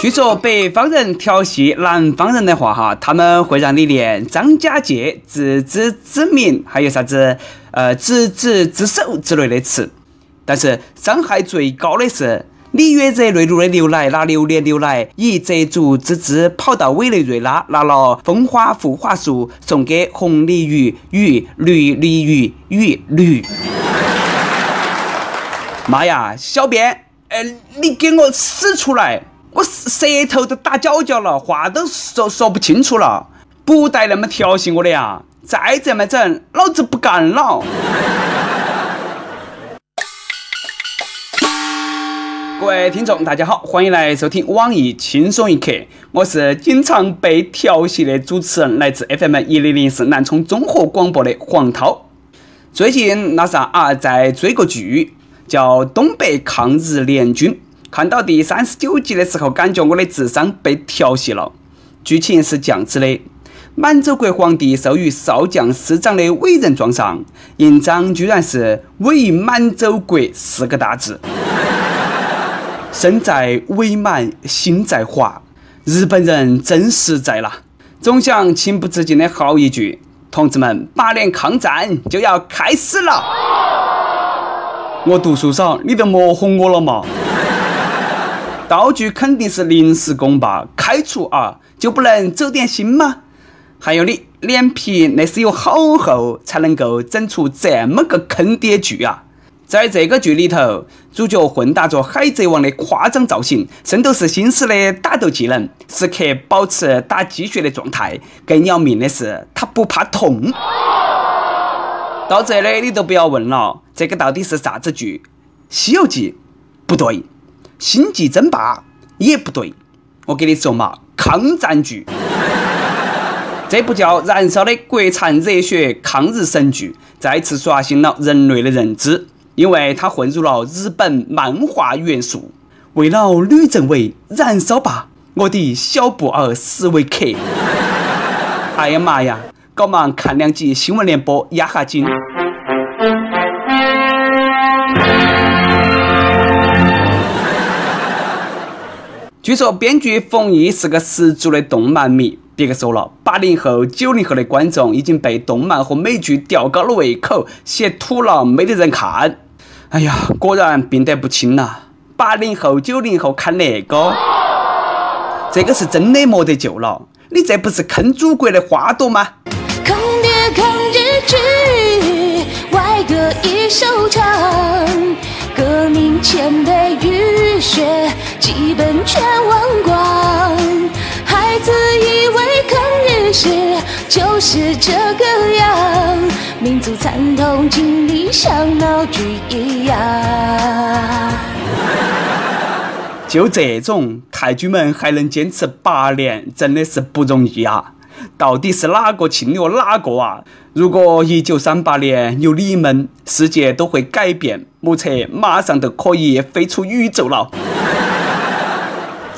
据说北方人调戏南方人的话，哈，他们会让你念张家界、自知之明，还有啥子呃执子之手之类的词。但是伤害最高的是，你约着内陆的牛奶拿榴莲牛奶，以折竹之姿跑到委内瑞拉拿了风花护花素送给红鲤鱼与绿鲤鱼与驴。妈呀，小编，哎，你给我使出来！我舌头都打搅搅了，话都说说不清楚了，不带那么调戏我的呀！再这么整，老子不干了！各位听众，大家好，欢迎来收听网易轻松一刻，我是经常被调戏的主持人，来自 FM 一零零四南充综合广播的黄涛。最近那啥啊，在追个剧，叫《东北抗日联军》。看到第三十九集的时候，感觉我的智商被调戏了。剧情是这样子的：满洲国皇帝授予少将师长的伟人状上，印章居然是“伪满洲国”四个大字。身在伪满，心在华，日本人真实在啦！总想情不自禁的嚎一句：“同志们，八年抗战就要开始了！”我读书少，你都莫哄我了嘛！道具肯定是临时工吧？开除啊，就不能走点心吗？还有你脸皮那是有好厚，才能够整出这么个坑爹剧啊！在这个剧里头，主角混搭着海贼王的夸张造型，圣斗士星矢的打斗技能，时刻保持打鸡血的状态。更要命的是，他不怕痛。到这里你都不要问了，这个到底是啥子剧？《西游记》？不对。星际争霸也不对，我跟你说嘛，抗战剧，这部叫《燃烧》的国产热血抗日神剧，再次刷新了人类的认知，因为它混入了日本漫画元素。为了吕政委，燃烧吧，我的小布尔什维克！哎呀妈呀，搞忙看两集新闻联播压下惊。据说编剧冯毅是个十足的动漫迷。别个说了，八零后、九零后的观众已经被动漫和美剧吊高了胃口，写土了，没得人看。哎呀，果然病得不轻呐！八零后、九零后看那个，这个是真的没得救了。你这不是坑祖国的花朵吗？坑爹抗日剧，外歌一首唱，革命前辈浴血。基本全忘光，孩子以为抗日时就是这个样，民族惨痛经历像闹剧一样。就这种太君们还能坚持八年，真的是不容易啊！到底是哪个侵略哪个啊？如果一九三八年有你们，世界都会改变，目测马上都可以飞出宇宙了。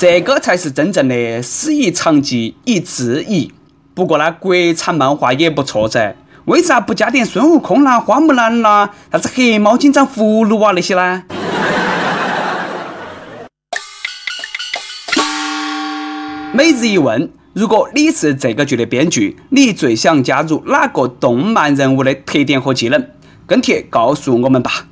这个才是真正的师夷长技以制夷。不过呢，国产漫画也不错噻，为啥不加点孙悟空啦、花木兰啦、啥子黑猫警长葫芦娃那些呢？每日一问：如果你是这个剧的编剧，你最想加入哪个动漫人物的特点和技能？跟帖告诉我们吧。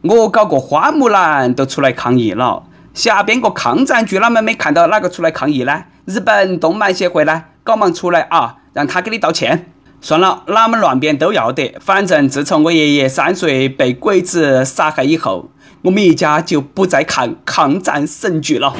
我搞个花木兰都出来抗议了。瞎编个抗战剧，哪们没看到哪个出来抗议呢？日本动漫协会呢？赶忙出来啊，让他给你道歉。算了，哪们乱编都要得。反正自从我爷爷三岁被鬼子杀害以后，我们一家就不再看抗战神剧了。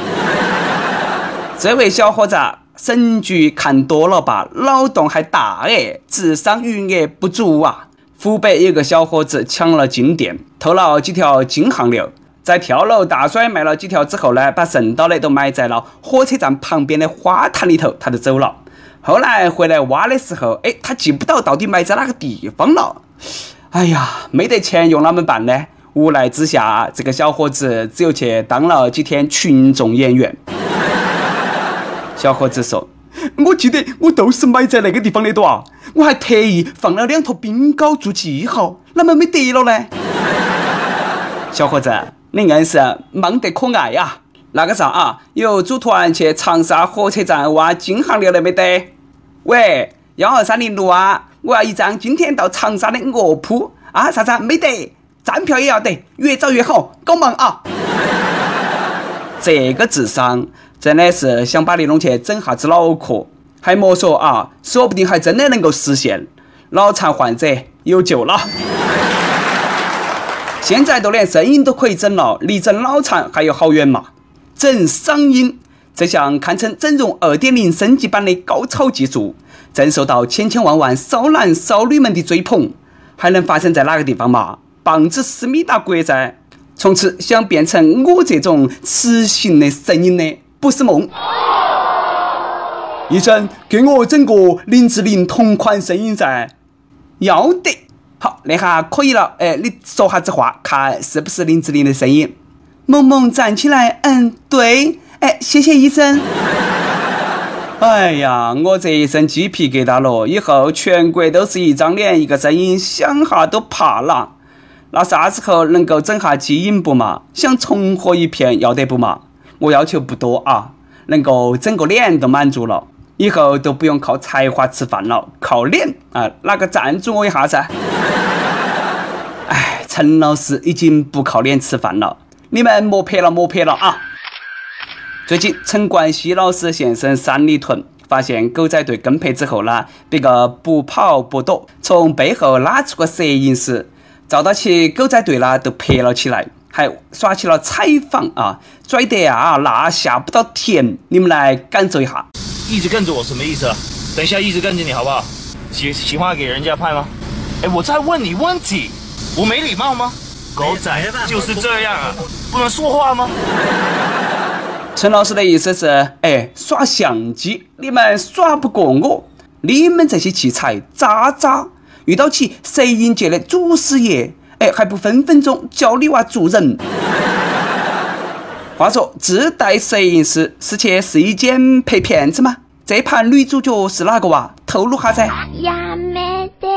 这位小伙子，神剧看多了吧？脑洞还大哎，智商余额不足啊！湖北有个小伙子抢了金店，偷了几条金项链。在跳楼大甩卖了几条之后呢，把剩到的都埋在了火车站旁边的花坛里头，他就走了。后来回来挖的时候，哎，他记不到到底埋在哪个地方了。哎呀，没得钱用哪么办呢？无奈之下，这个小伙子只有去当了几天群众演员。小伙子说：“我记得我都是埋在那个地方的多啊，我还特意放了两坨冰糕做记号，哪么没得了呢？”小伙子。你硬是忙得可爱呀！那个啥啊，有组团去长沙火车站挖金项链了没得？喂，幺二三零六啊，我要一张今天到长沙的卧铺啊！啥子？没得，站票也要得，越早越好，搞忙啊！这个智商真的是想把你弄去整下子脑壳，还莫说啊，说不定还真的能够实现。脑残患者有救了！现在都连声音都可以整了，离整脑残还有好远嘛？整嗓音这项堪称整容二点零升级版的高超技术，正受到千千万万少男少女们的追捧。还能发生在哪个地方嘛？棒子思密达国噻！从此想变成我这种磁性的声音的，不是梦。医生，给我整个林志玲同款声音噻！要得。好，那下可以了。哎，你说下子话，看是不是林志玲的声音？萌萌站起来，嗯，对。哎，谢谢医生。哎呀，我这一身鸡皮疙瘩了，以后全国都是一张脸一个声音，想哈都怕了。那啥时候能够整下基因不嘛？想重活一片要得不嘛？我要求不多啊，能够整个脸都满足了，以后都不用靠才华吃饭了，靠脸啊！哪个赞助我一下噻？哎，陈老师已经不靠脸吃饭了，你们莫拍了，莫拍了啊！最近，陈冠希老师现身三里屯，发现狗仔队跟拍之后呢，别个不跑不躲，从背后拉出个摄影师，照到起狗仔队呢都拍了起来，还耍起了采访啊，拽得啊那下不到田，你们来感受一下。一直跟着我什么意思？等一下一直跟着你好不好？喜喜欢给人家拍吗？哎，我在问你问题，我没礼貌吗？狗仔就是这样啊，不能说话吗？陈老师的意思是，哎，耍相机，你们耍不过我，你们这些器材渣渣，遇到起摄影界的祖师爷，哎，还不分分钟教你娃做人。话说，自带摄影师是去试衣间拍片子吗？这盘女主角是哪个哇？透露下噻。呀，没得。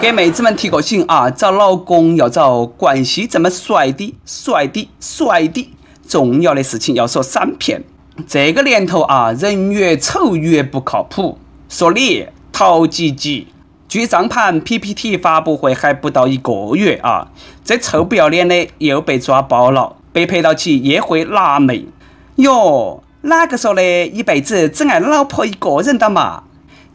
给妹子们提个醒啊，找老公要找冠希这么帅的、帅的、帅的。重要的事情要说三遍。这个年头啊，人越丑越不靠谱。说你陶吉吉，据账盘 PPT 发布会还不到一个月啊，这臭不要脸的又被抓包了，被拍到起约会辣妹。哟，哪个说的一辈子只爱老婆一个人的嘛？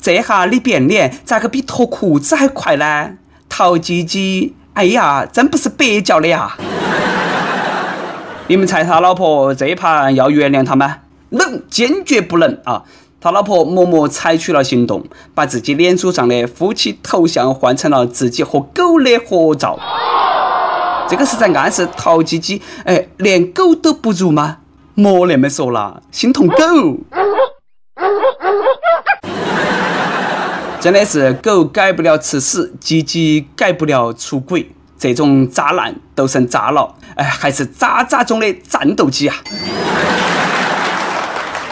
这下你变脸咋个比脱裤子还快呢？陶鸡鸡，哎呀，真不是白叫的呀！你们猜他老婆这盘要原谅他吗？能，坚决不能啊！他老婆默默采取了行动，把自己脸书上的夫妻头像换成了自己和狗的合照。这个是在暗示陶鸡鸡，哎，连狗都不如吗？莫那么说了，心痛狗。真的是狗改不了吃屎，鸡鸡改不了出轨，这种渣男都成渣了，哎，还是渣渣中的战斗机啊！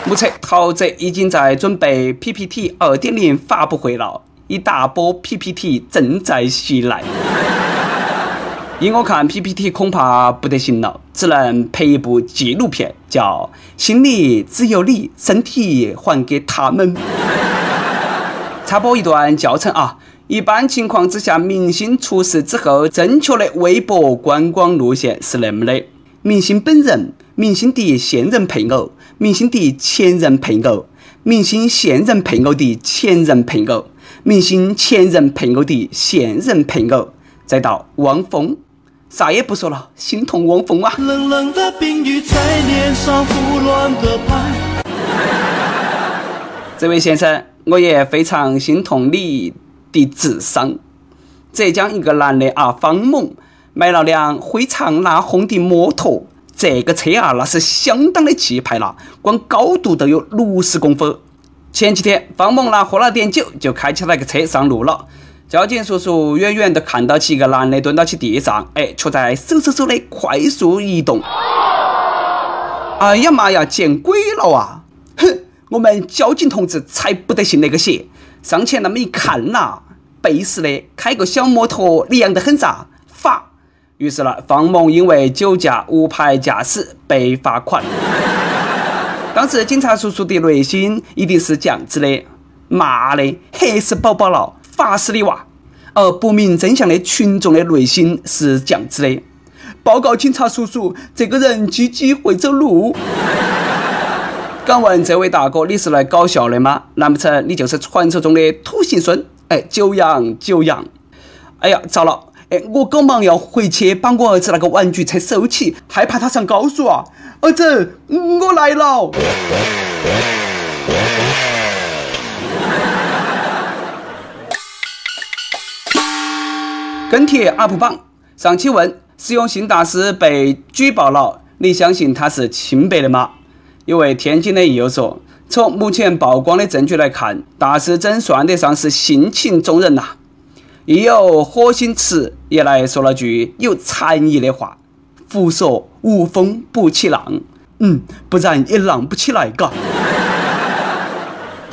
目测陶喆已经在准备 PPT 二点零发布会了，一大波 PPT 正在袭来。依我看，PPT 恐怕不得行了，只能拍一部纪录片，叫《心里只有你，身体还给他们》。插播一段教程啊！一般情况之下，明星出事之后，正确的微博观光路线是那么的：明星本人、明星的现任配偶、明星的前任配偶、明星现任配偶的前任配偶、明星前任配偶的现任配偶，再到汪峰，啥也不说了，心痛汪峰啊！冷冷的冰雨在脸上胡乱的拍。这位先生。我也非常心痛你的智商。浙江一个男的啊，方某买了辆非常拉轰的摩托，这个车啊，那是相当的气派了，光高度都有六十公分。前几天，方某呢喝了点酒，就开起那个车上路了。交警叔叔远远的看到起一个男的蹲到起地上，哎，却在嗖嗖嗖的快速移动。哎呀妈呀，见鬼了啊！哼！我们交警同志才不得信那个邪，上前那么一看呐，背时的开个小摩托，厉害得很咋？罚！于是呢，方某因为酒驾无牌驾驶被罚款。当时警察叔叔的内心一定是这样子的：妈的，黑死宝宝了，罚死你娃！而不明真相的群众的内心是这样子的：报告警察叔叔，这个人鸡鸡会走路。敢问这位大哥，你是来搞笑的吗？难不成你就是传说中的土行孙？哎，久仰久仰！哎呀，糟了！哎，我赶忙要回去把我儿子那个玩具车收起，害怕他上高速啊！儿子，我来了。跟帖 UP 榜上期问：实用性大师被举报了，你相信他是清白的吗？一位天津的益友说：从目前曝光的证据来看，大师真算得上是性情中人呐。亦有火星池也来说了句有禅意的话：“福说无风不起浪，嗯，不然也浪不起来，嘎。”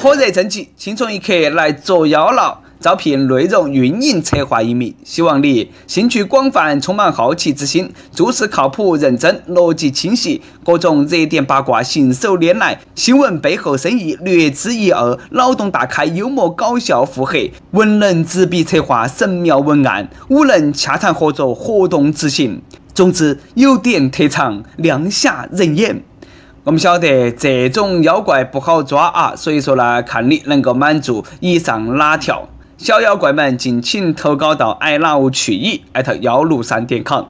火热征集，轻松一刻来捉妖了。招聘内容运营策划一名，希望你兴趣广泛，充满好奇之心，做事靠谱认真，逻辑清晰，各种热点八卦信手拈来，新闻背后深意略知一二，脑洞大开，幽默搞笑腹黑，文能执笔策划神妙文案，武能洽谈合作活动执行。总之，有点特长，亮瞎人眼。我们晓得这种妖怪不好抓啊，所以说呢，看你能够满足以上哪条。小妖怪们，敬请投稿到 i love 去矣艾特幺六三点 com。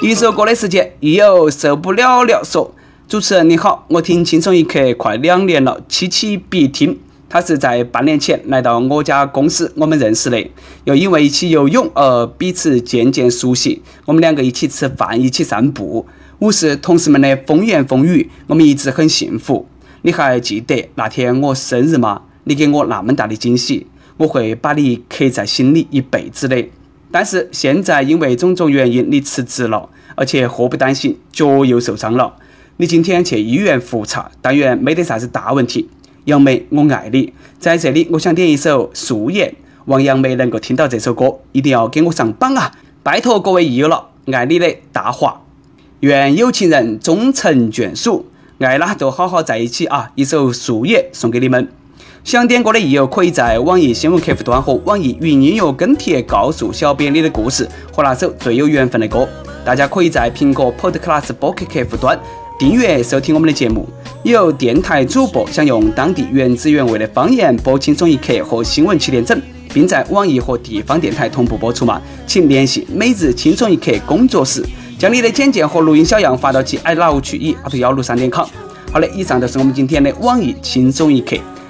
一首歌的时间，亦有受不了了说：“主持人你好，我听轻松一刻快两年了，期期必听。他是在半年前来到我家公司，我们认识的，又因为一起游泳而彼此渐渐熟悉。我们两个一起吃饭，一起散步，无视同事们的风言风语，我们一直很幸福。你还记得那天我生日吗？”你给我那么大的惊喜，我会把你刻在心里一辈子的。但是现在因为种种原因，你辞职了，而且祸不单行，脚又受伤了。你今天去医院复查，但愿没得啥子大问题。杨梅，我爱你。在这里，我想点一首《素颜》，望杨梅能够听到这首歌，一定要给我上榜啊！拜托各位益友了，爱你的大华。愿有情人终成眷属，爱啦就好好在一起啊！一首《素颜》送给你们。想点歌的益友，可以在网易新闻客户端和网易云音乐跟帖告诉小编你的故事和那首最有缘分的歌。大家可以在苹果 Podcast 播客客户端订阅收听我们的节目。有电台主播想用当地原汁原味的方言播轻松一刻和新闻七点整，并在网易和地方电台同步播出吗？请联系每日轻松一刻工作室，将你的简介和录音小样发到其 i love 去以阿头幺六三点 com。好的，以上就是我们今天的网易轻松一刻。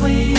什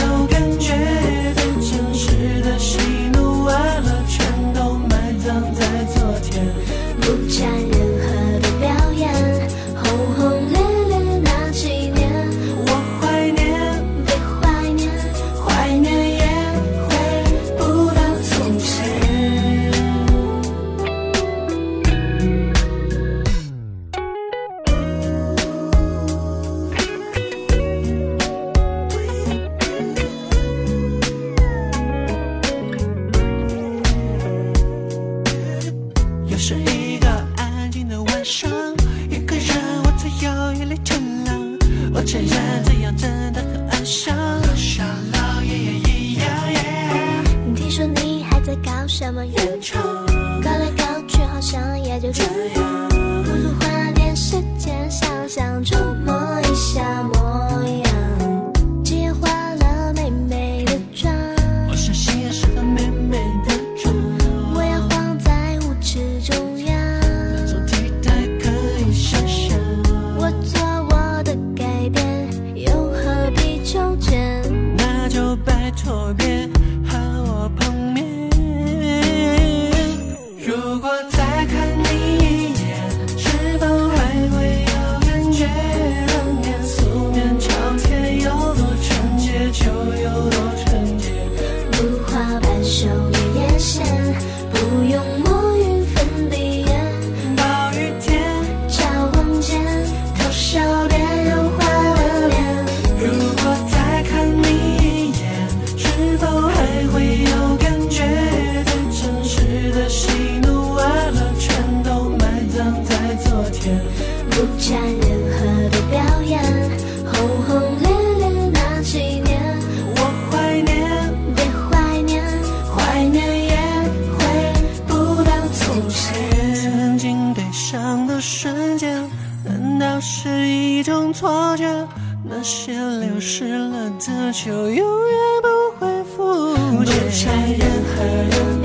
show. 是一种错觉，那些流失了的就永远不会复现。